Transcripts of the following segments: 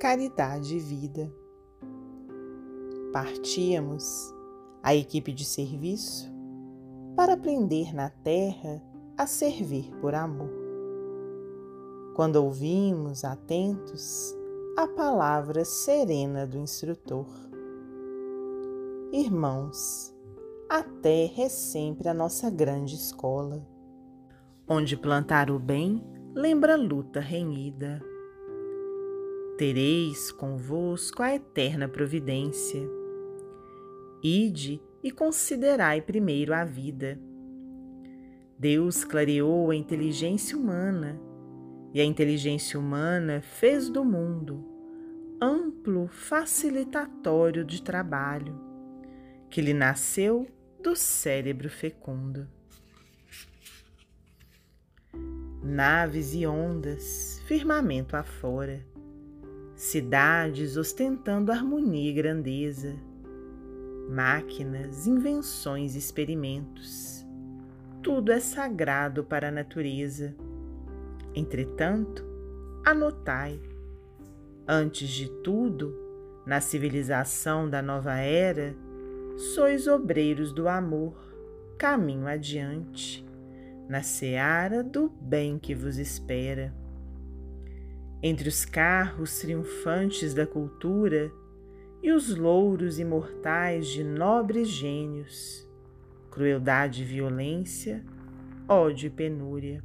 caridade e vida. Partíamos, a equipe de serviço, para aprender na terra a servir por amor. Quando ouvimos, atentos, a palavra serena do instrutor. Irmãos, a terra é sempre a nossa grande escola, onde plantar o bem lembra luta renhida. Tereis convosco a eterna providência. Ide e considerai primeiro a vida. Deus clareou a inteligência humana e a inteligência humana fez do mundo amplo facilitatório de trabalho, que lhe nasceu do cérebro fecundo. Naves e ondas, firmamento afora, cidades ostentando harmonia e grandeza, máquinas, invenções, experimentos. Tudo é sagrado para a natureza. Entretanto, anotai, antes de tudo, na civilização da nova era, sois obreiros do amor, caminho adiante, na seara do bem que vos espera. Entre os carros triunfantes da cultura e os louros imortais de nobres gênios, crueldade e violência, ódio e penúria,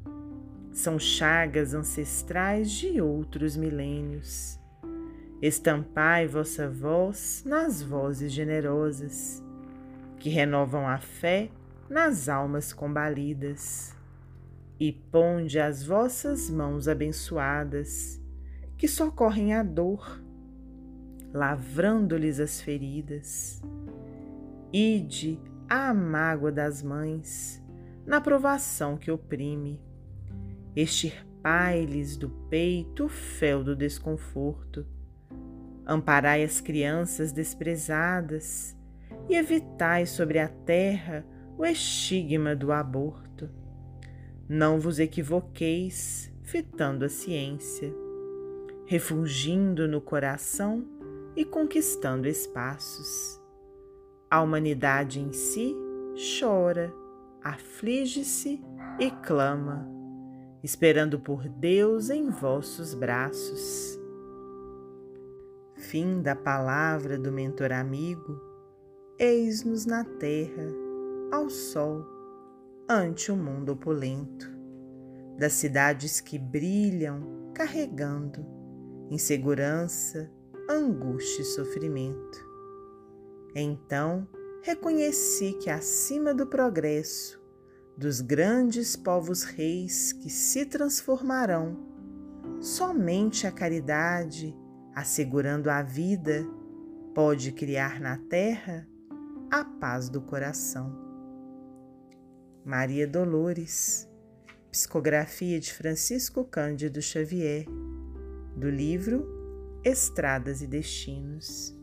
são chagas ancestrais de outros milênios. Estampai vossa voz nas vozes generosas, que renovam a fé nas almas combalidas, e ponde as vossas mãos abençoadas, que socorrem a dor, lavrando-lhes as feridas. Ide à mágoa das mães, na provação que oprime. Extirpai-lhes do peito o fel do desconforto. Amparai as crianças desprezadas e evitai sobre a terra o estigma do aborto. Não vos equivoqueis fitando a ciência, refugindo no coração e conquistando espaços. A humanidade em si chora, aflige-se e clama, esperando por Deus em vossos braços. Fim da palavra do mentor amigo eis-nos na terra, ao sol, ante o mundo opulento, das cidades que brilham carregando insegurança, angústia e sofrimento. Então reconheci que acima do progresso, dos grandes povos reis que se transformarão, somente a caridade, assegurando a vida, pode criar na terra a paz do coração. Maria Dolores, psicografia de Francisco Cândido Xavier, do livro Estradas e Destinos.